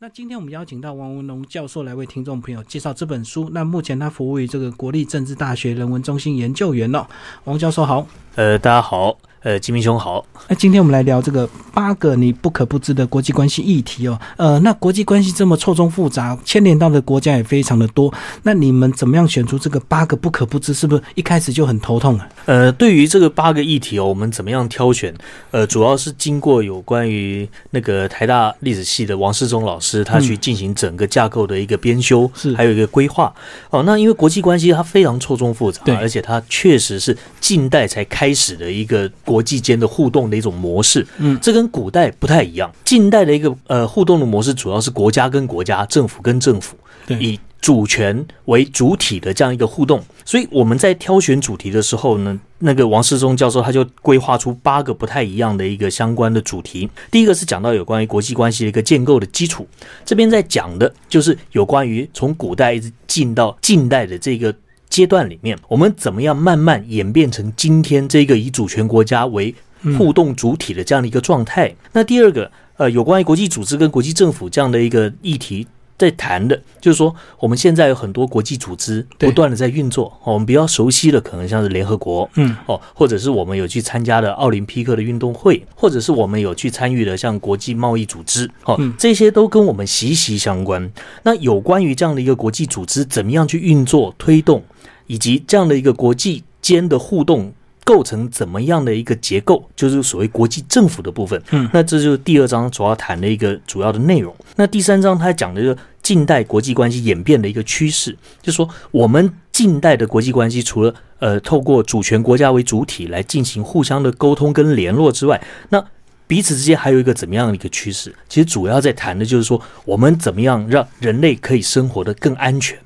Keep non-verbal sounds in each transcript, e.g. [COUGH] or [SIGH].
那今天我们邀请到王文龙教授来为听众朋友介绍这本书。那目前他服务于这个国立政治大学人文中心研究员哦。王教授好，呃，大家好。呃，吉明兄好。那今天我们来聊这个八个你不可不知的国际关系议题哦。呃，那国际关系这么错综复杂，牵连到的国家也非常的多。那你们怎么样选出这个八个不可不知？是不是一开始就很头痛啊？呃，对于这个八个议题哦，我们怎么样挑选？呃，主要是经过有关于那个台大历史系的王世忠老师，他去进行整个架构的一个编修，是还有一个规划。哦，那因为国际关系它非常错综复杂，对，而且它确实是近代才开始的一个国际间的互动的一种模式，嗯，这跟古代不太一样。近代的一个呃互动的模式，主要是国家跟国家、政府跟政府，对，以主权为主体的这样一个互动。所以我们在挑选主题的时候呢，那个王世忠教授他就规划出八个不太一样的一个相关的主题。第一个是讲到有关于国际关系的一个建构的基础，这边在讲的就是有关于从古代一直进到近代的这个。阶段里面，我们怎么样慢慢演变成今天这个以主权国家为互动主体的这样的一个状态？那第二个，呃，有关于国际组织跟国际政府这样的一个议题，在谈的，就是说我们现在有很多国际组织不断的在运作。我们比较熟悉的，可能像是联合国，嗯，哦，或者是我们有去参加的奥林匹克的运动会，或者是我们有去参与的像国际贸易组织，哦，这些都跟我们息息相关。那有关于这样的一个国际组织，怎么样去运作推动？以及这样的一个国际间的互动构成怎么样的一个结构，就是所谓国际政府的部分。嗯，那这就是第二章主要谈的一个主要的内容。那第三章它讲的是近代国际关系演变的一个趋势，就是说我们近代的国际关系除了呃透过主权国家为主体来进行互相的沟通跟联络之外，那彼此之间还有一个怎么样的一个趋势？其实主要在谈的就是说，我们怎么样让人类可以生活的更安全，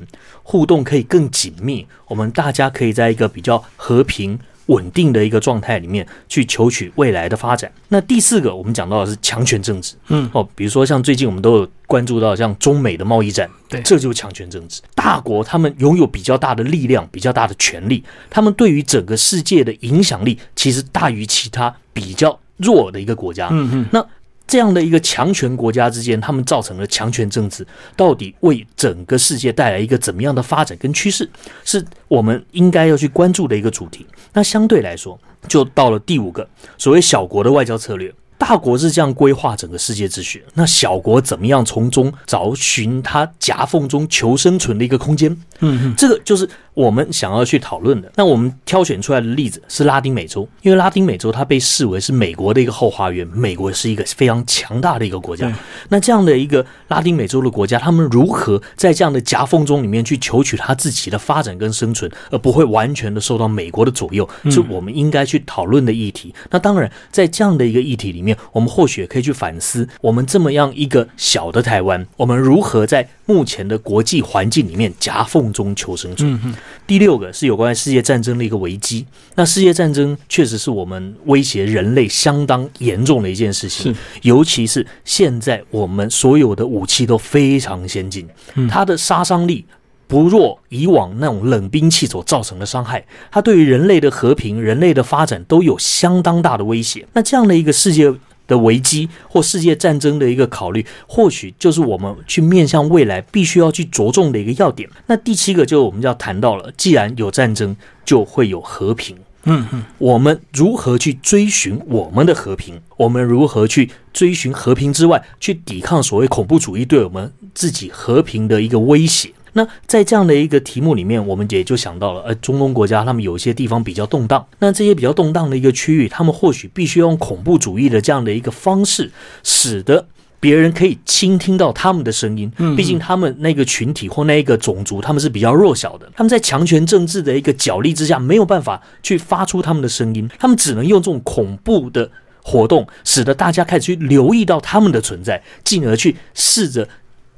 互动可以更紧密，我们大家可以在一个比较和平稳定的一个状态里面去求取未来的发展。那第四个，我们讲到的是强权政治，嗯，哦，比如说像最近我们都有关注到像中美的贸易战，对，这就是强权政治。大国他们拥有比较大的力量，比较大的权力，他们对于整个世界的影响力其实大于其他比较。弱的一个国家，嗯嗯，那这样的一个强权国家之间，他们造成了强权政治，到底为整个世界带来一个怎么样的发展跟趋势，是我们应该要去关注的一个主题。那相对来说，就到了第五个所谓小国的外交策略。大国是这样规划整个世界秩序，那小国怎么样从中找寻它夹缝中求生存的一个空间？嗯，这个就是我们想要去讨论的。那我们挑选出来的例子是拉丁美洲，因为拉丁美洲它被视为是美国的一个后花园，美国是一个非常强大的一个国家。那这样的一个拉丁美洲的国家，他们如何在这样的夹缝中里面去求取他自己的发展跟生存，而不会完全的受到美国的左右，是我们应该去讨论的议题。那当然，在这样的一个议题里面。我们或许可以去反思，我们这么样一个小的台湾，我们如何在目前的国际环境里面夹缝中求生存。第六个是有关世界战争的一个危机。那世界战争确实是我们威胁人类相当严重的一件事情，尤其是现在我们所有的武器都非常先进，它的杀伤力。不若以往那种冷兵器所造成的伤害，它对于人类的和平、人类的发展都有相当大的威胁。那这样的一个世界的危机或世界战争的一个考虑，或许就是我们去面向未来必须要去着重的一个要点。那第七个就我们要谈到了，既然有战争，就会有和平。嗯嗯，我们如何去追寻我们的和平？我们如何去追寻和平之外，去抵抗所谓恐怖主义对我们自己和平的一个威胁？那在这样的一个题目里面，我们也就想到了，呃，中东国家他们有些地方比较动荡，那这些比较动荡的一个区域，他们或许必须用恐怖主义的这样的一个方式，使得别人可以倾听到他们的声音。嗯，毕竟他们那个群体或那一个种族，他们是比较弱小的，他们在强权政治的一个角力之下，没有办法去发出他们的声音，他们只能用这种恐怖的活动，使得大家开始去留意到他们的存在，进而去试着。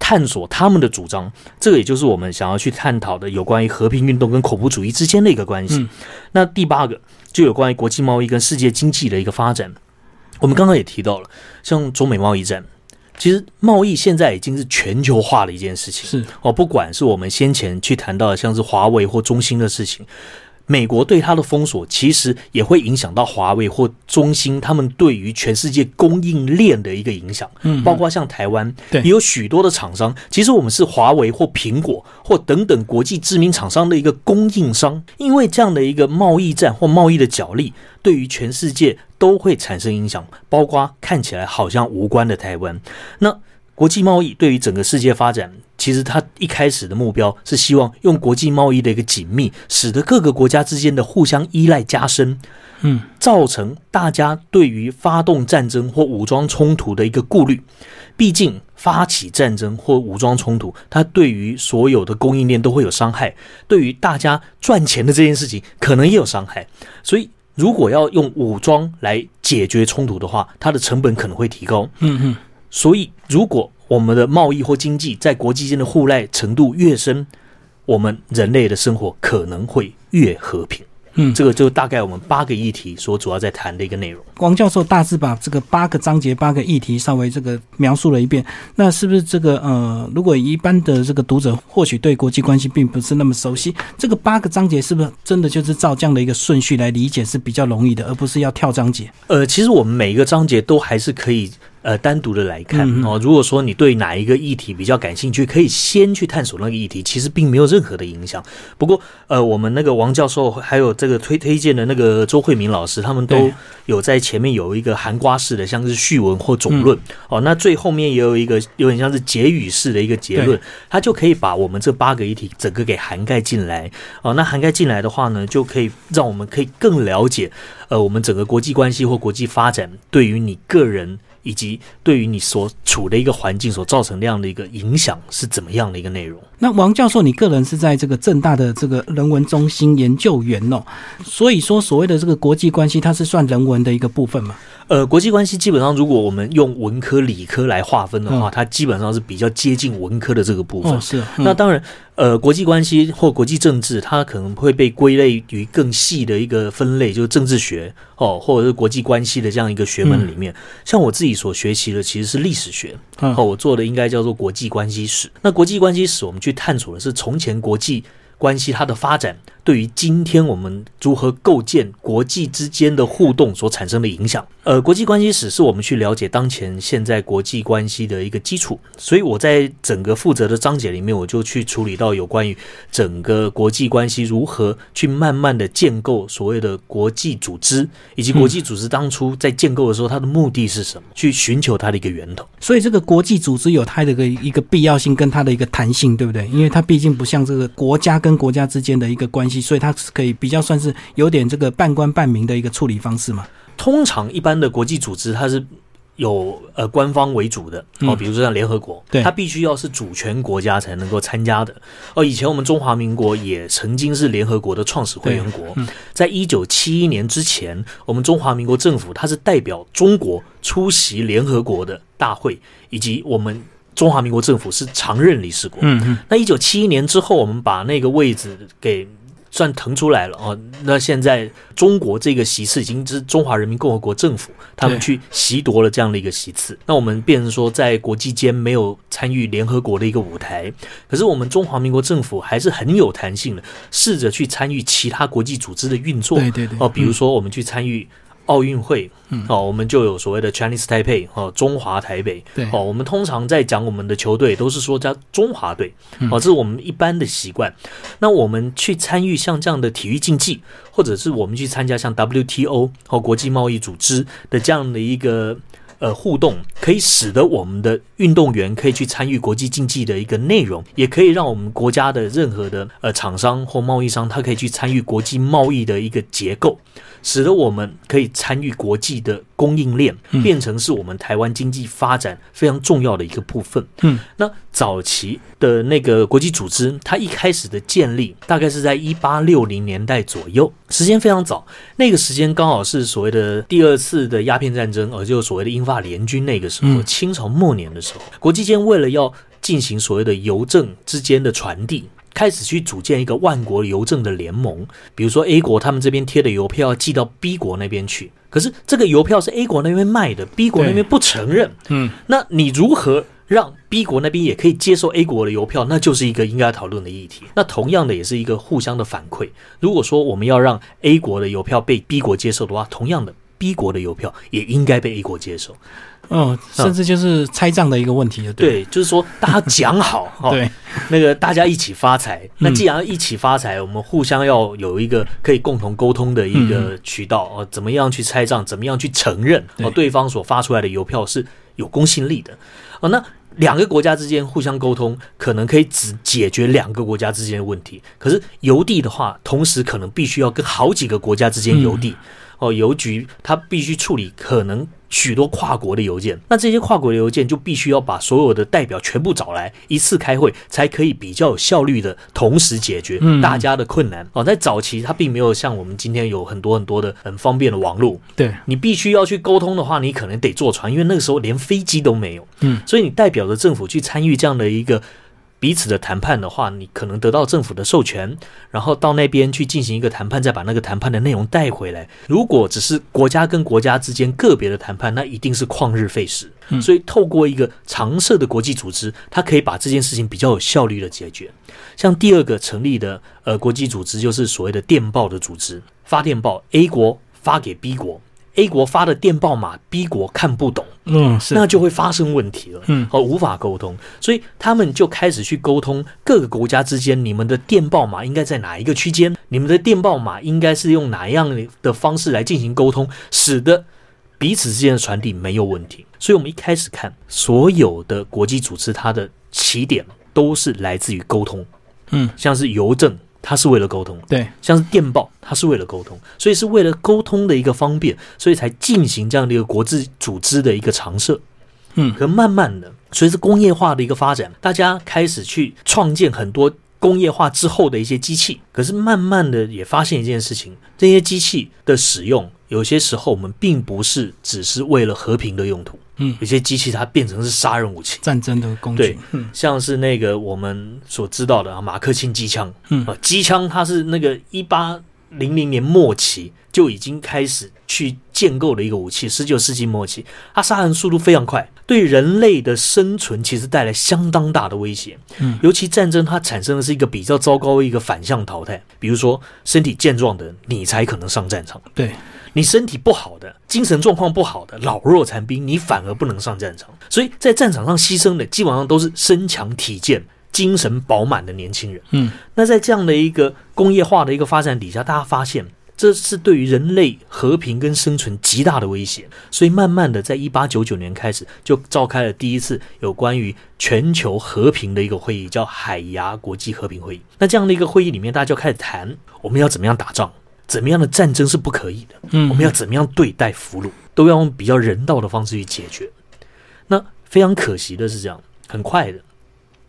探索他们的主张，这个也就是我们想要去探讨的有关于和平运动跟恐怖主义之间的一个关系。那第八个就有关于国际贸易跟世界经济的一个发展。我们刚刚也提到了，像中美贸易战，其实贸易现在已经是全球化的一件事情。是哦，不管是我们先前去谈到的像是华为或中兴的事情，美国对它的封锁，其实也会影响到华为或中兴他们对于全世界供应链的一个影响。嗯，包括像台湾，对，也有许多的厂商，其实我们是华为或苹果或等等国际知名厂商的一个供应商。因为这样的一个贸易战或贸易的角力，对于全世界都会产生影响，包括看起来好像无关的台湾。那国际贸易对于整个世界发展。其实它一开始的目标是希望用国际贸易的一个紧密，使得各个国家之间的互相依赖加深，嗯，造成大家对于发动战争或武装冲突的一个顾虑。毕竟发起战争或武装冲突，它对于所有的供应链都会有伤害，对于大家赚钱的这件事情可能也有伤害。所以，如果要用武装来解决冲突的话，它的成本可能会提高。嗯嗯，所以如果我们的贸易或经济在国际间的互赖程度越深，我们人类的生活可能会越和平。嗯，这个就大概我们八个议题所主要在谈的一个内容。王教授大致把这个八个章节、八个议题稍微这个描述了一遍。那是不是这个呃，如果一般的这个读者或许对国际关系并不是那么熟悉，这个八个章节是不是真的就是照这样的一个顺序来理解是比较容易的，而不是要跳章节？呃，其实我们每一个章节都还是可以。呃，单独的来看哦，如果说你对哪一个议题比较感兴趣，可以先去探索那个议题，其实并没有任何的影响。不过，呃，我们那个王教授还有这个推推荐的那个周慧明老师，他们都有在前面有一个含瓜式的，像是序文或总论哦。那最后面也有一个有点像是结语式的一个结论，它就可以把我们这八个议题整个给涵盖进来哦。那涵盖进来的话呢，就可以让我们可以更了解呃，我们整个国际关系或国际发展对于你个人。以及对于你所处的一个环境所造成那样的一个影响是怎么样的一个内容？那王教授，你个人是在这个正大的这个人文中心研究员哦，所以说所谓的这个国际关系，它是算人文的一个部分吗？呃，国际关系基本上，如果我们用文科、理科来划分的话，它基本上是比较接近文科的这个部分。是。那当然，呃，国际关系或国际政治，它可能会被归类于更细的一个分类，就是政治学哦，或者是国际关系的这样一个学门里面。像我自己所学习的其实是历史学，哦，我做的应该叫做国际关系史。那国际关系史，我们去探索的是从前国际关系它的发展。对于今天我们如何构建国际之间的互动所产生的影响，呃，国际关系史是我们去了解当前现在国际关系的一个基础。所以我在整个负责的章节里面，我就去处理到有关于整个国际关系如何去慢慢的建构所谓的国际组织，以及国际组织当初在建构的时候它的目的是什么，去寻求它的一个源头。所以这个国际组织有它的一个一个必要性跟它的一个弹性，对不对？因为它毕竟不像这个国家跟国家之间的一个关系。所以它是可以比较算是有点这个半官半民的一个处理方式嘛。通常一般的国际组织，它是有呃官方为主的哦，比如说像联合国，它必须要是主权国家才能够参加的。哦，以前我们中华民国也曾经是联合国的创始会员国，在一九七一年之前，我们中华民国政府它是代表中国出席联合国的大会，以及我们。中华民国政府是常任理事国。嗯嗯。那一九七一年之后，我们把那个位置给算腾出来了哦。那现在中国这个席次已经是中华人民共和国政府他们去席夺了这样的一个席次。那我们变成说，在国际间没有参与联合国的一个舞台。可是我们中华民国政府还是很有弹性的，试着去参与其他国际组织的运作。对对对。哦，比如说我们去参与。奥运会，哦，我们就有所谓的 Chinese Taipei，哦，中华台北，对，哦，我们通常在讲我们的球队，都是说叫中华队，哦，这是我们一般的习惯。那我们去参与像这样的体育竞技，或者是我们去参加像 WTO 和国际贸易组织的这样的一个。呃，互动可以使得我们的运动员可以去参与国际竞技的一个内容，也可以让我们国家的任何的呃厂商或贸易商，他可以去参与国际贸易的一个结构，使得我们可以参与国际的供应链，变成是我们台湾经济发展非常重要的一个部分。嗯，那早期的那个国际组织，它一开始的建立大概是在一八六零年代左右，时间非常早。那个时间刚好是所谓的第二次的鸦片战争，而就所谓的英法。联军那个时候，清朝末年的时候，国际间为了要进行所谓的邮政之间的传递，开始去组建一个万国邮政的联盟。比如说 A 国他们这边贴的邮票要寄到 B 国那边去，可是这个邮票是 A 国那边卖的，B 国那边不承认。嗯，那你如何让 B 国那边也可以接受 A 国的邮票，那就是一个应该讨论的议题。那同样的，也是一个互相的反馈。如果说我们要让 A 国的邮票被 B 国接受的话，同样的，B 国的邮票也应该被 A 国接受。嗯，甚至就是拆账的一个问题了。对，就是说大家讲好，[LAUGHS] 对，那个大家一起发财。那既然一起发财，我们互相要有一个可以共同沟通的一个渠道哦，怎么样去拆账？怎么样去承认哦对方所发出来的邮票是有公信力的？哦，那。两个国家之间互相沟通，可能可以只解决两个国家之间的问题。可是邮递的话，同时可能必须要跟好几个国家之间邮递。哦，邮局它必须处理可能。许多跨国的邮件，那这些跨国的邮件就必须要把所有的代表全部找来一次开会，才可以比较有效率的同时解决大家的困难。哦，在早期它并没有像我们今天有很多很多的很方便的网络。对你必须要去沟通的话，你可能得坐船，因为那个时候连飞机都没有。嗯，所以你代表着政府去参与这样的一个。彼此的谈判的话，你可能得到政府的授权，然后到那边去进行一个谈判，再把那个谈判的内容带回来。如果只是国家跟国家之间个别的谈判，那一定是旷日费时。所以，透过一个常设的国际组织，它可以把这件事情比较有效率的解决。像第二个成立的呃国际组织，就是所谓的电报的组织，发电报 A 国发给 B 国。A 国发的电报码，B 国看不懂，嗯，那就会发生问题了，嗯，和无法沟通，所以他们就开始去沟通各个国家之间，你们的电报码应该在哪一个区间？你们的电报码应该是用哪样的方式来进行沟通，使得彼此之间的传递没有问题。所以，我们一开始看所有的国际组织，它的起点都是来自于沟通，嗯，像是邮政。它是为了沟通，对，像是电报，它是为了沟通，所以是为了沟通的一个方便，所以才进行这样的一个国际组织的一个常设。嗯，可慢慢的，随着工业化的一个发展，大家开始去创建很多工业化之后的一些机器，可是慢慢的也发现一件事情，这些机器的使用，有些时候我们并不是只是为了和平的用途。嗯，有些机器它变成是杀人武器、战争的工具。对，像是那个我们所知道的啊，马克沁机枪。嗯啊，机枪它是那个一八零零年末期就已经开始去建构的一个武器。十九世纪末期，它杀人速度非常快，对人类的生存其实带来相当大的威胁。嗯，尤其战争它产生的是一个比较糟糕的一个反向淘汰，比如说身体健壮的人你才可能上战场。对。你身体不好的、精神状况不好的老弱残兵，你反而不能上战场。所以在战场上牺牲的，基本上都是身强体健、精神饱满的年轻人。嗯，那在这样的一个工业化的一个发展底下，大家发现这是对于人类和平跟生存极大的威胁。所以慢慢的，在一八九九年开始，就召开了第一次有关于全球和平的一个会议，叫海牙国际和平会议。那这样的一个会议里面，大家就开始谈我们要怎么样打仗。怎么样的战争是不可以的？嗯，我们要怎么样对待俘虏，都要用比较人道的方式去解决。那非常可惜的是，这样很快的，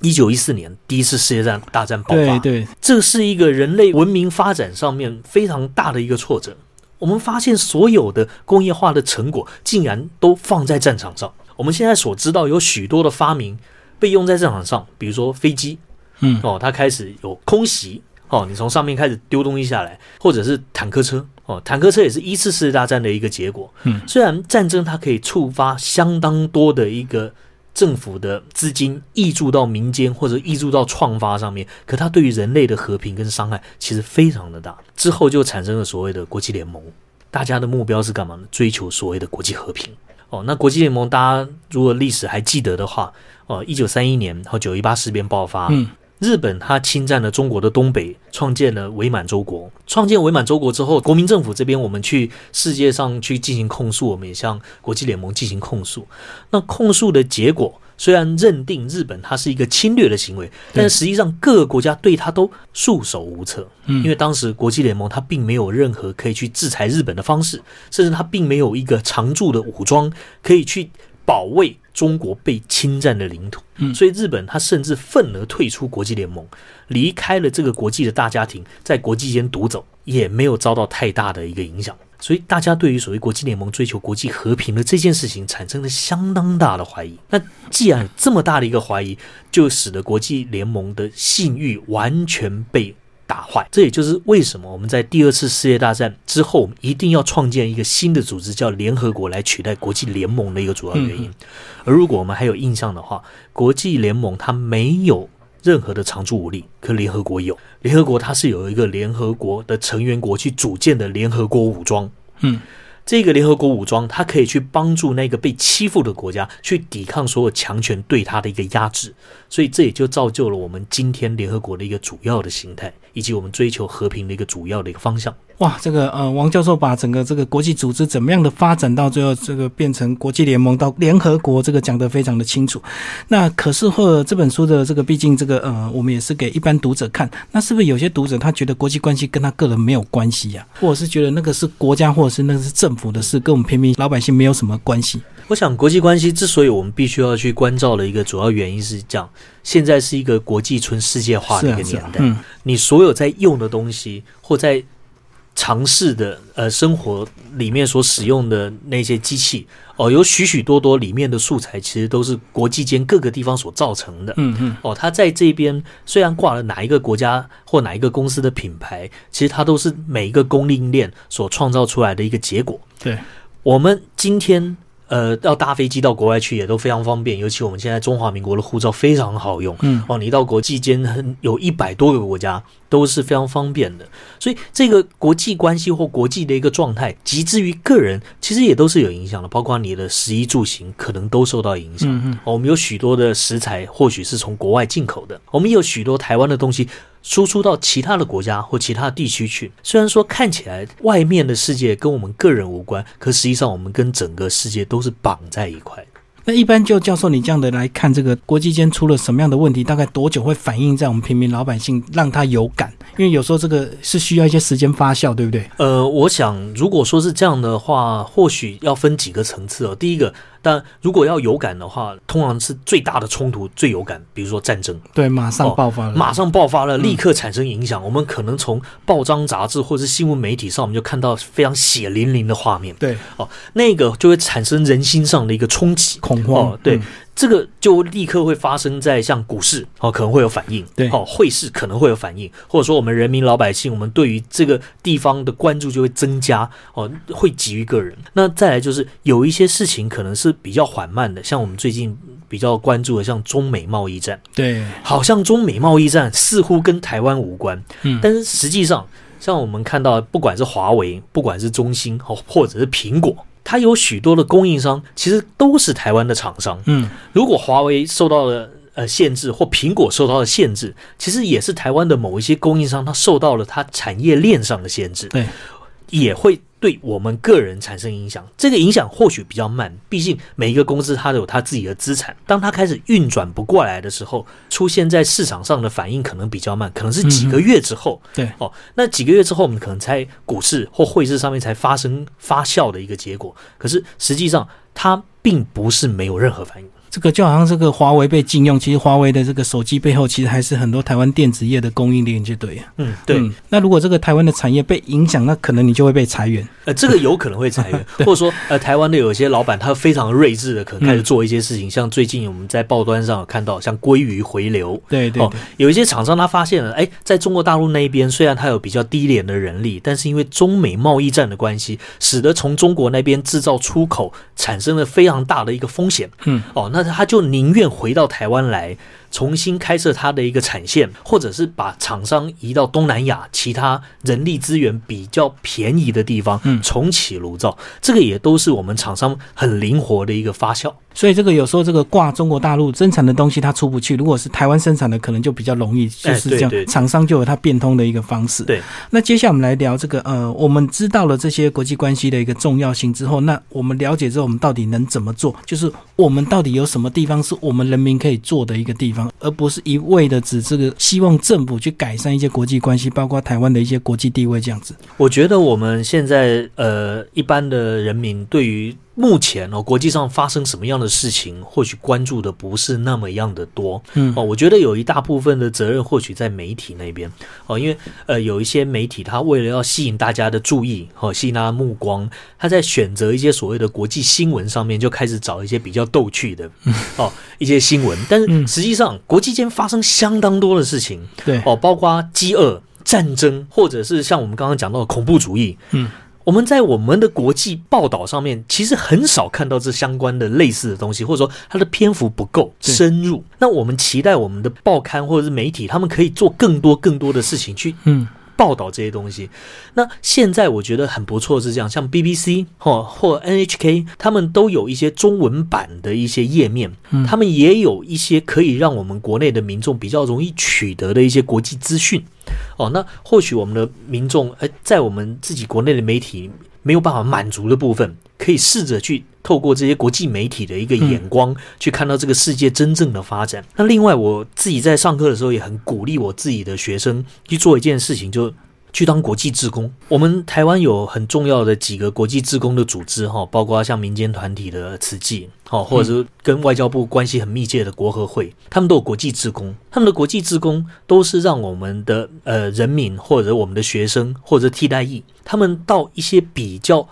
一九一四年第一次世界战大战爆发，对对，这是一个人类文明发展上面非常大的一个挫折。我们发现所有的工业化的成果竟然都放在战场上。我们现在所知道有许多的发明被用在战场上，比如说飞机，嗯，哦，它开始有空袭。哦，你从上面开始丢东西下来，或者是坦克车哦，坦克车也是一次世界大战的一个结果。嗯，虽然战争它可以触发相当多的一个政府的资金溢注到民间或者溢注到创发上面，可它对于人类的和平跟伤害其实非常的大。之后就产生了所谓的国际联盟，大家的目标是干嘛呢？追求所谓的国际和平。哦，那国际联盟大家如果历史还记得的话，哦，一九三一年和九一八事变爆发。嗯。日本他侵占了中国的东北，创建了伪满洲国。创建伪满洲国之后，国民政府这边我们去世界上去进行控诉，我们也向国际联盟进行控诉。那控诉的结果虽然认定日本它是一个侵略的行为，但实际上各个国家对它都束手无策。嗯，因为当时国际联盟它并没有任何可以去制裁日本的方式，甚至它并没有一个常驻的武装可以去保卫。中国被侵占的领土，嗯，所以日本他甚至愤而退出国际联盟，离开了这个国际的大家庭，在国际间独走，也没有遭到太大的一个影响。所以大家对于所谓国际联盟追求国际和平的这件事情产生了相当大的怀疑。那既然这么大的一个怀疑，就使得国际联盟的信誉完全被。打坏。这也就是为什么我们在第二次世界大战之后，我们一定要创建一个新的组织，叫联合国，来取代国际联盟的一个主要原因。而如果我们还有印象的话，国际联盟它没有任何的常驻武力，可联合国有。联合国它是有一个联合国的成员国去组建的联合国武装。嗯。这个联合国武装，它可以去帮助那个被欺负的国家去抵抗所有强权对它的一个压制，所以这也就造就了我们今天联合国的一个主要的形态，以及我们追求和平的一个主要的一个方向。哇，这个呃，王教授把整个这个国际组织怎么样的发展到最后这个变成国际联盟到联合国，这个讲得非常的清楚。那可是或这本书的这个，毕竟这个呃，我们也是给一般读者看，那是不是有些读者他觉得国际关系跟他个人没有关系呀？或者是觉得那个是国家或者是那个是政府的事，跟我们平民老百姓没有什么关系？我想国际关系之所以我们必须要去关照的一个主要原因是这样：现在是一个国际村世界化的一个年代，嗯，你所有在用的东西或在尝试的呃生活里面所使用的那些机器哦，有许许多多里面的素材其实都是国际间各个地方所造成的。嗯嗯，哦，它在这边虽然挂了哪一个国家或哪一个公司的品牌，其实它都是每一个供应链所创造出来的一个结果。对，我们今天。呃，要搭飞机到国外去也都非常方便，尤其我们现在中华民国的护照非常好用。嗯，哦，你到国际间有一百多个国家都是非常方便的，所以这个国际关系或国际的一个状态，及至于个人，其实也都是有影响的，包括你的食衣住行可能都受到影响。嗯嗯，我们有许多的食材或许是从国外进口的，我们有许多台湾的东西。输出到其他的国家或其他地区去，虽然说看起来外面的世界跟我们个人无关，可实际上我们跟整个世界都是绑在一块。那一般就教授你这样的来看，这个国际间出了什么样的问题，大概多久会反映在我们平民老百姓，让他有感？因为有时候这个是需要一些时间发酵，对不对？呃，我想如果说是这样的话，或许要分几个层次哦。第一个。但如果要有感的话，通常是最大的冲突最有感，比如说战争，对，马上爆发了，马上爆发了，立刻产生影响。我们可能从报章杂志或者是新闻媒体上，我们就看到非常血淋淋的画面。对，哦，那个就会产生人心上的一个冲击、恐慌。对。这个就立刻会发生在像股市哦，可能会有反应；对，哦，汇市可能会有反应，或者说我们人民老百姓，我们对于这个地方的关注就会增加哦，会急于个人。那再来就是有一些事情可能是比较缓慢的，像我们最近比较关注的，像中美贸易战，对，好像中美贸易战似乎跟台湾无关，嗯，但是实际上，像我们看到，不管是华为，不管是中兴，哦，或者是苹果。它有许多的供应商，其实都是台湾的厂商。嗯，如果华为受到了呃限制，或苹果受到了限制，其实也是台湾的某一些供应商，它受到了它产业链上的限制。对，也会。对我们个人产生影响，这个影响或许比较慢，毕竟每一个公司它都有它自己的资产。当它开始运转不过来的时候，出现在市场上的反应可能比较慢，可能是几个月之后。对哦，那几个月之后，我们可能在股市或汇市上面才发生发酵的一个结果。可是实际上，它并不是没有任何反应。这个就好像这个华为被禁用，其实华为的这个手机背后，其实还是很多台湾电子业的供应链，就对。嗯，对。那如果这个台湾的产业被影响，那可能你就会被裁员。呃，这个有可能会裁员，[LAUGHS] 或者说，呃，台湾的有些老板他非常睿智的，可能开始做一些事情，像最近我们在报端上有看到，像鲑鱼回流。对对。有一些厂商他发现了，哎，在中国大陆那一边，虽然他有比较低廉的人力，但是因为中美贸易战的关系，使得从中国那边制造出口产生了非常大的一个风险。嗯。哦，那他就宁愿。回到台湾来。重新开设它的一个产线，或者是把厂商移到东南亚其他人力资源比较便宜的地方，嗯，重启炉灶，这个也都是我们厂商很灵活的一个发酵。所以这个有时候这个挂中国大陆生产的东西它出不去，如果是台湾生产的，可能就比较容易，就是这样，厂商就有它变通的一个方式。对。那接下来我们来聊这个，呃，我们知道了这些国际关系的一个重要性之后，那我们了解之后，我们到底能怎么做？就是我们到底有什么地方是我们人民可以做的一个地方，而不是一味的指这个希望政府去改善一些国际关系，包括台湾的一些国际地位这样子。我觉得我们现在呃，一般的人民对于。目前哦，国际上发生什么样的事情，或许关注的不是那么样的多。嗯哦，我觉得有一大部分的责任或许在媒体那边哦，因为呃，有一些媒体他为了要吸引大家的注意哦，吸引大家目光，他在选择一些所谓的国际新闻上面就开始找一些比较逗趣的嗯哦一些新闻，但是实际上国际间发生相当多的事情，对哦，包括饥饿。战争，或者是像我们刚刚讲到的恐怖主义，嗯。我们在我们的国际报道上面，其实很少看到这相关的类似的东西，或者说它的篇幅不够深入。那我们期待我们的报刊或者是媒体，他们可以做更多更多的事情去嗯报道这些东西。那现在我觉得很不错是这样，像 BBC 或或 NHK，他们都有一些中文版的一些页面，他们也有一些可以让我们国内的民众比较容易取得的一些国际资讯。哦，那或许我们的民众，哎，在我们自己国内的媒体没有办法满足的部分，可以试着去透过这些国际媒体的一个眼光，去看到这个世界真正的发展。那另外，我自己在上课的时候也很鼓励我自己的学生去做一件事情，就。去当国际志工，我们台湾有很重要的几个国际志工的组织哈，包括像民间团体的慈济，好，或者是跟外交部关系很密切的国合会，他们都有国际志工，他们的国际志工都是让我们的呃人民或者我们的学生或者替代役，他们到一些比较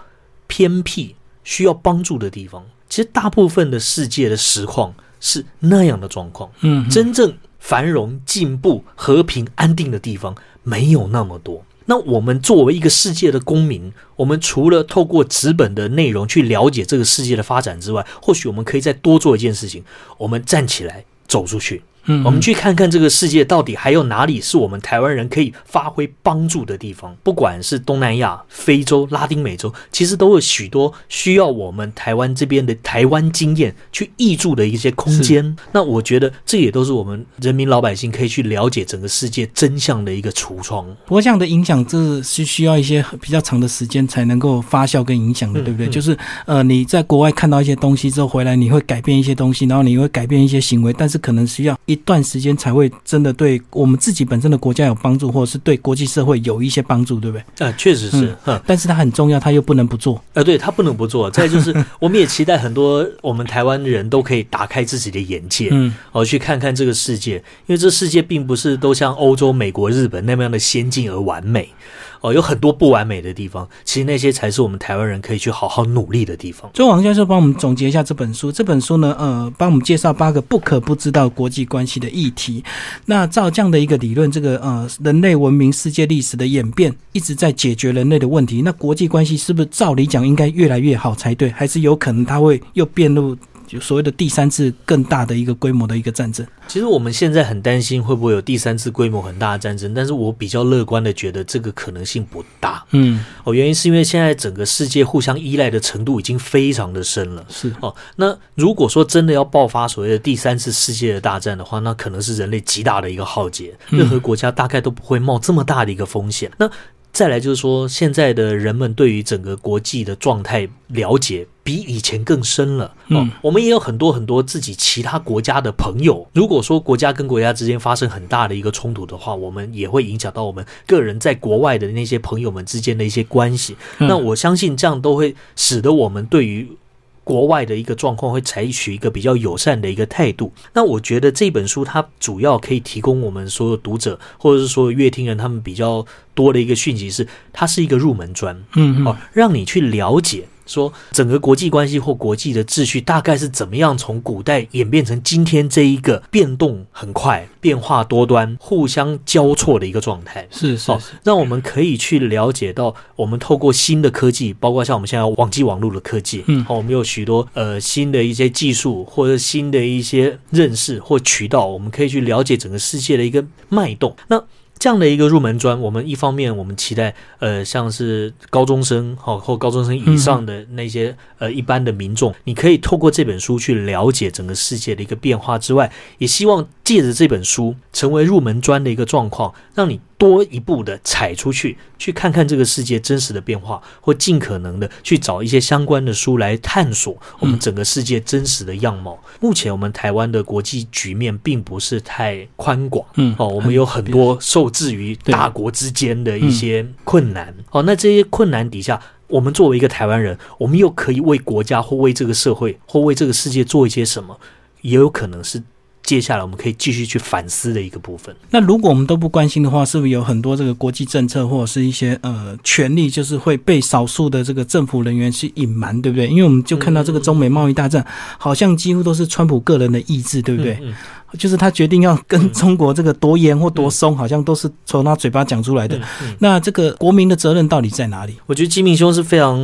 偏僻需要帮助的地方，其实大部分的世界的实况是那样的状况，嗯，真正繁荣、进步、和平、安定的地方没有那么多。那我们作为一个世界的公民，我们除了透过纸本的内容去了解这个世界的发展之外，或许我们可以再多做一件事情，我们站起来走出去。嗯，我们去看看这个世界到底还有哪里是我们台湾人可以发挥帮助的地方。不管是东南亚、非洲、拉丁美洲，其实都有许多需要我们台湾这边的台湾经验去挹注的一些空间。那我觉得这也都是我们人民老百姓可以去了解整个世界真相的一个橱窗。不过这样的影响，这是需要一些比较长的时间才能够发酵跟影响的，对不对？就是呃，你在国外看到一些东西之后回来，你会改变一些东西，然后你会改变一些行为，但是可能需要。一段时间才会真的对我们自己本身的国家有帮助，或者是对国际社会有一些帮助，对不对？啊，确实是，但是它很重要，它又不能不做。呃，对，它不能不做。再就是，[LAUGHS] 我们也期待很多我们台湾人都可以打开自己的眼界，嗯，哦，去看看这个世界，因为这世界并不是都像欧洲、美国、日本那么样的先进而完美。哦，有很多不完美的地方，其实那些才是我们台湾人可以去好好努力的地方。所以，王教授帮我们总结一下这本书。这本书呢，呃，帮我们介绍八个不可不知道国际关系的议题。那照这样的一个理论，这个呃，人类文明、世界历史的演变一直在解决人类的问题。那国际关系是不是照理讲应该越来越好才对？还是有可能它会又变入？就所谓的第三次更大的一个规模的一个战争，其实我们现在很担心会不会有第三次规模很大的战争，但是我比较乐观的觉得这个可能性不大。嗯，哦，原因是因为现在整个世界互相依赖的程度已经非常的深了。是哦，那如果说真的要爆发所谓的第三次世界的大战的话，那可能是人类极大的一个浩劫，任何国家大概都不会冒这么大的一个风险。那再来就是说，现在的人们对于整个国际的状态了解比以前更深了。嗯，我们也有很多很多自己其他国家的朋友。如果说国家跟国家之间发生很大的一个冲突的话，我们也会影响到我们个人在国外的那些朋友们之间的一些关系。那我相信这样都会使得我们对于。国外的一个状况会采取一个比较友善的一个态度。那我觉得这本书它主要可以提供我们所有读者或者是说乐听人他们比较多的一个讯息是，它是一个入门砖，嗯哦，让你去了解。说整个国际关系或国际的秩序大概是怎么样从古代演变成今天这一个变动很快、变化多端、互相交错的一个状态？是是，让我们可以去了解到，我们透过新的科技，包括像我们现在网际网络的科技，嗯，好，我们有许多呃新的一些技术或者新的一些认识或渠道，我们可以去了解整个世界的一个脉动。那这样的一个入门砖，我们一方面我们期待，呃，像是高中生哈或高中生以上的那些呃一般的民众，你可以透过这本书去了解整个世界的一个变化之外，也希望借着这本书成为入门砖的一个状况，让你。多一步的踩出去，去看看这个世界真实的变化，或尽可能的去找一些相关的书来探索我们整个世界真实的样貌。目前我们台湾的国际局面并不是太宽广，嗯，哦，我们有很多受制于大国之间的一些困难，哦，那这些困难底下，我们作为一个台湾人，我们又可以为国家或为这个社会或为这个世界做一些什么，也有可能是。接下来我们可以继续去反思的一个部分。那如果我们都不关心的话，是不是有很多这个国际政策或者是一些呃权利，就是会被少数的这个政府人员去隐瞒，对不对？因为我们就看到这个中美贸易大战，好像几乎都是川普个人的意志，对不对？就是他决定要跟中国这个多严或多松，好像都是从他嘴巴讲出来的。那这个国民的责任到底在哪里？我觉得金明兄是非常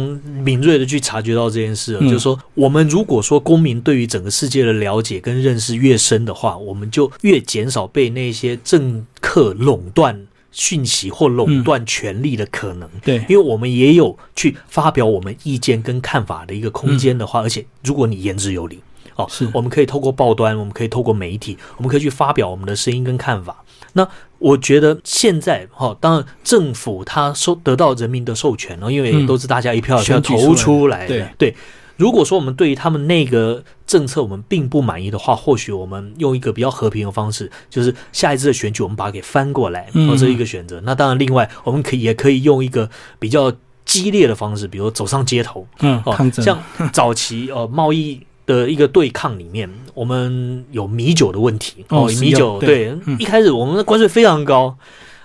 敏锐的去察觉到这件事，就是说，我们如果说公民对于整个世界的了解跟认识越深的话，我们就越减少被那些政客垄断。讯息或垄断权力的可能，对，因为我们也有去发表我们意见跟看法的一个空间的话，而且如果你言之有理，哦，是，我们可以透过报端，我们可以透过媒体，我们可以去发表我们的声音跟看法。那我觉得现在哈，当然政府他收得到人民的授权了，因为都是大家一票票投出来的，对。如果说我们对于他们那个政策我们并不满意的话，或许我们用一个比较和平的方式，就是下一次的选举我们把它给翻过来，或者一个选择。那当然，另外我们可以也可以用一个比较激烈的方式，比如走上街头，嗯，哦，像早期呃贸易的一个对抗里面，我们有米酒的问题哦，米酒对，一开始我们的关税非常高。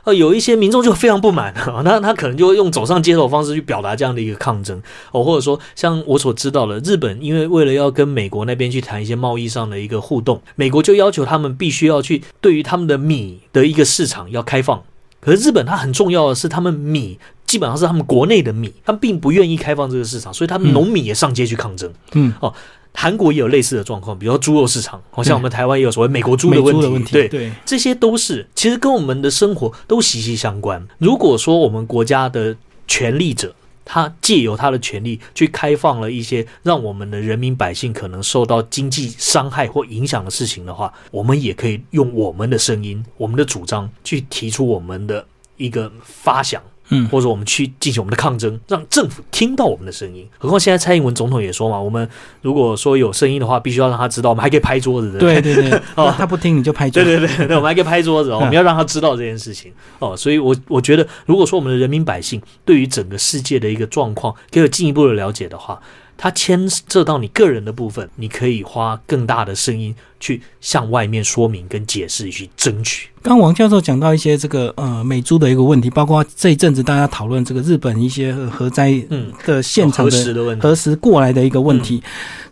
呃，有一些民众就非常不满啊，[LAUGHS] 那他可能就会用走上街头方式去表达这样的一个抗争哦，或者说像我所知道的，日本因为为了要跟美国那边去谈一些贸易上的一个互动，美国就要求他们必须要去对于他们的米的一个市场要开放，可是日本它很重要的是，他们米基本上是他们国内的米，他们并不愿意开放这个市场，所以他们农民也上街去抗争，嗯哦。韩国也有类似的状况，比如说猪肉市场，好像我们台湾也有所谓美国猪的问题，对对，这些都是其实跟我们的生活都息息相关。如果说我们国家的权力者，他借由他的权力去开放了一些让我们的人民百姓可能受到经济伤害或影响的事情的话，我们也可以用我们的声音、我们的主张去提出我们的一个发想。嗯，或者我们去进行我们的抗争，让政府听到我们的声音。何况现在蔡英文总统也说嘛，我们如果说有声音的话，必须要让他知道，我们还可以拍桌子。对对对，[LAUGHS] 哦，他不听你就拍桌子。对对对对，我们还可以拍桌子，[LAUGHS] 我们要让他知道这件事情。哦，所以我我觉得，如果说我们的人民百姓对于整个世界的一个状况，可以进一步的了解的话。它牵涉到你个人的部分，你可以花更大的声音去向外面说明、跟解释、去争取。刚王教授讲到一些这个呃美猪的一个问题，包括这一阵子大家讨论这个日本一些核灾的现场的核实过来的一个问题。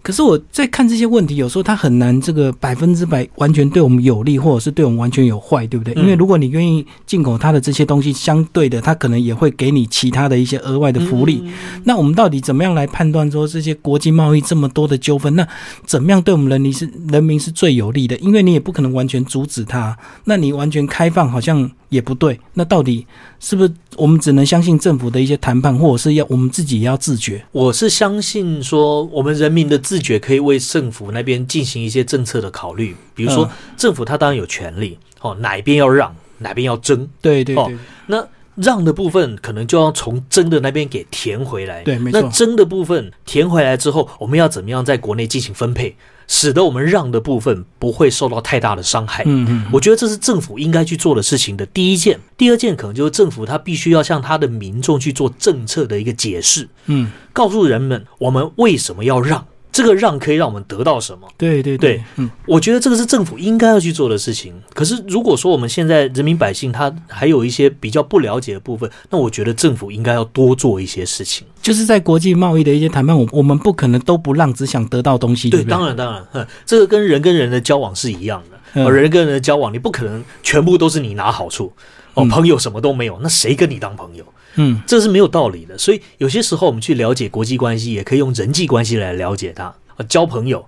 可是我在看这些问题，有时候它很难这个百分之百完全对我们有利，或者是对我们完全有坏，对不对？因为如果你愿意进口它的这些东西，相对的，它可能也会给你其他的一些额外的福利。那我们到底怎么样来判断说这些国际贸易这么多的纠纷，那怎么样对我们人民是人民是最有利的？因为你也不可能完全阻止它，那你完全开放好像。也不对，那到底是不是我们只能相信政府的一些谈判，或者是要我们自己也要自觉？我是相信说，我们人民的自觉可以为政府那边进行一些政策的考虑，比如说政府他当然有权利哦，哪一边要让，哪边要争，对对对。那让的部分可能就要从争的那边给填回来，对，没错。那争的部分填回来之后，我们要怎么样在国内进行分配？使得我们让的部分不会受到太大的伤害。嗯嗯，我觉得这是政府应该去做的事情的第一件。第二件可能就是政府他必须要向他的民众去做政策的一个解释。嗯，告诉人们我们为什么要让。这个让可以让我们得到什么？对对对，嗯，我觉得这个是政府应该要去做的事情。可是如果说我们现在人民百姓他还有一些比较不了解的部分，那我觉得政府应该要多做一些事情。就是在国际贸易的一些谈判，我我们不可能都不让，只想得到东西。对，当然当然，这个跟人跟人的交往是一样的。人跟人的交往，你不可能全部都是你拿好处。哦，朋友什么都没有，那谁跟你当朋友？嗯，这是没有道理的。所以有些时候我们去了解国际关系，也可以用人际关系来了解它。交朋友，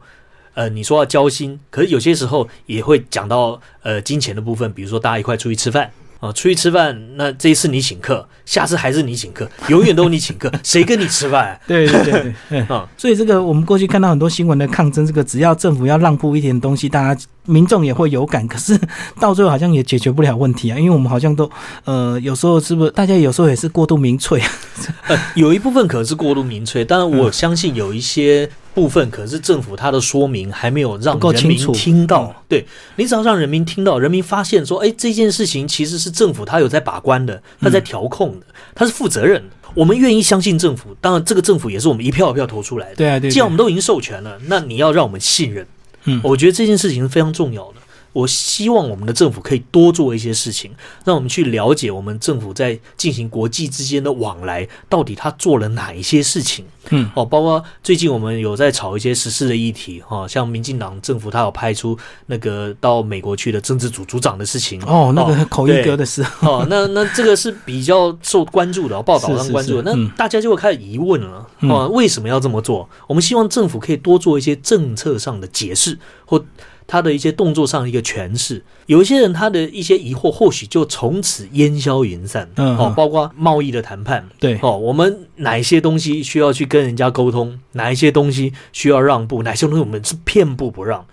呃，你说要交心，可是有些时候也会讲到呃金钱的部分，比如说大家一块出去吃饭。啊，出去吃饭，那这一次你请客，下次还是你请客，永远都你请客，谁跟你吃饭？[LAUGHS] 对对对对，啊，所以这个我们过去看到很多新闻的抗争，这个只要政府要让步一点东西，大家民众也会有感，可是 [LAUGHS] 到最后好像也解决不了问题啊，因为我们好像都呃有时候是不是大家有时候也是过度民粹啊？[LAUGHS] 呃，有一部分可能是过度民粹，当然我相信有一些。部分可是政府他的说明还没有让人民听到，对你只要让人民听到，人民发现说，哎，这件事情其实是政府他有在把关的，他在调控的，他是负责任的。我们愿意相信政府，当然这个政府也是我们一票一票投出来的。对啊，对。既然我们都已经授权了，那你要让我们信任。嗯，我觉得这件事情是非常重要的。我希望我们的政府可以多做一些事情，让我们去了解我们政府在进行国际之间的往来，到底他做了哪一些事情。嗯，哦，包括最近我们有在炒一些时事的议题，哈，像民进党政府他有派出那个到美国去的政治组组长的事情。哦，那个口音哥的事。哦，那那这个是比较受关注的，报道上关注。那大家就会开始疑问了，哦，为什么要这么做？我们希望政府可以多做一些政策上的解释或。他的一些动作上的一个诠释，有一些人他的一些疑惑，或许就从此烟消云散。嗯，哦，包括贸易的谈判，对，哦，我们哪一些东西需要去跟人家沟通，哪一些东西需要让步，哪些东西我们是片步不让，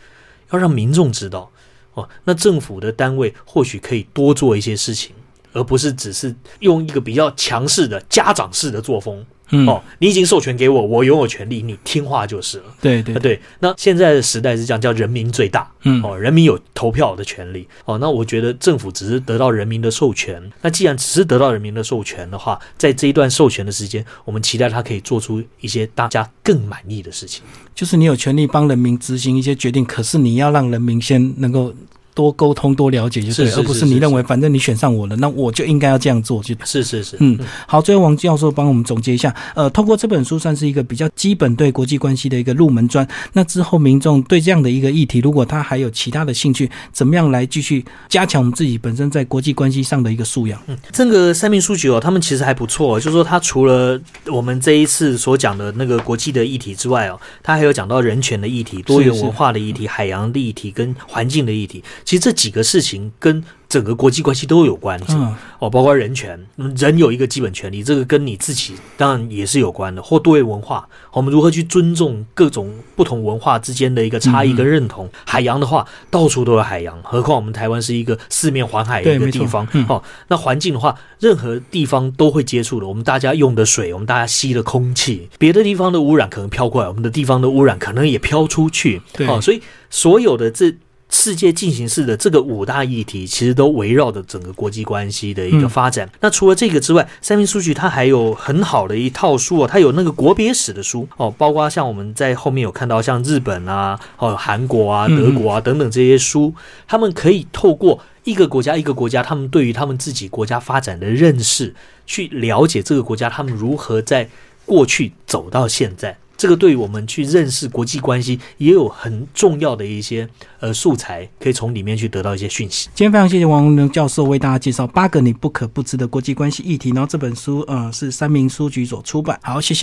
要让民众知道。哦，那政府的单位或许可以多做一些事情，而不是只是用一个比较强势的家长式的作风。哦，你已经授权给我，我拥有权利，你听话就是了。对对对，那现在的时代是这样，叫人民最大。嗯，哦，人民有投票的权利。哦，那我觉得政府只是得到人民的授权。那既然只是得到人民的授权的话，在这一段授权的时间，我们期待他可以做出一些大家更满意的事情。就是你有权利帮人民执行一些决定，可是你要让人民先能够。多沟通，多了解就对，而不是你认为反正你选上我了，那我就应该要这样做。就是是是，嗯，好，最后王教授帮我们总结一下，呃，通过这本书算是一个比较基本对国际关系的一个入门砖。那之后民众对这样的一个议题，如果他还有其他的兴趣，怎么样来继续加强我们自己本身在国际关系上的一个素养？嗯，这个三名书局哦，他们其实还不错，就是说他除了我们这一次所讲的那个国际的议题之外哦，他还有讲到人权的议题、多元文化的议题、海洋的议题跟环境的议题。其实这几个事情跟整个国际关系都有关系哦，包括人权，人有一个基本权利，这个跟你自己当然也是有关的。或多元文化，我们如何去尊重各种不同文化之间的一个差异跟认同？海洋的话，到处都有海洋，何况我们台湾是一个四面环海的一个地方哦。那环境的话，任何地方都会接触的。我们大家用的水，我们大家吸的空气，别的地方的污染可能飘过来，我们的地方的污染可能也飘出去。哦，所以所有的这。世界进行式的这个五大议题，其实都围绕着整个国际关系的一个发展。那除了这个之外，三明书局它还有很好的一套书哦，它有那个国别史的书哦，包括像我们在后面有看到像日本啊、哦韩国啊、德国啊等等这些书，他们可以透过一个国家一个国家，他们对于他们自己国家发展的认识，去了解这个国家他们如何在过去走到现在。这个对于我们去认识国际关系也有很重要的一些呃素材，可以从里面去得到一些讯息。今天非常谢谢王文龙教授为大家介绍八个你不可不知的国际关系议题，然后这本书呃是三明书局所出版。好，谢谢。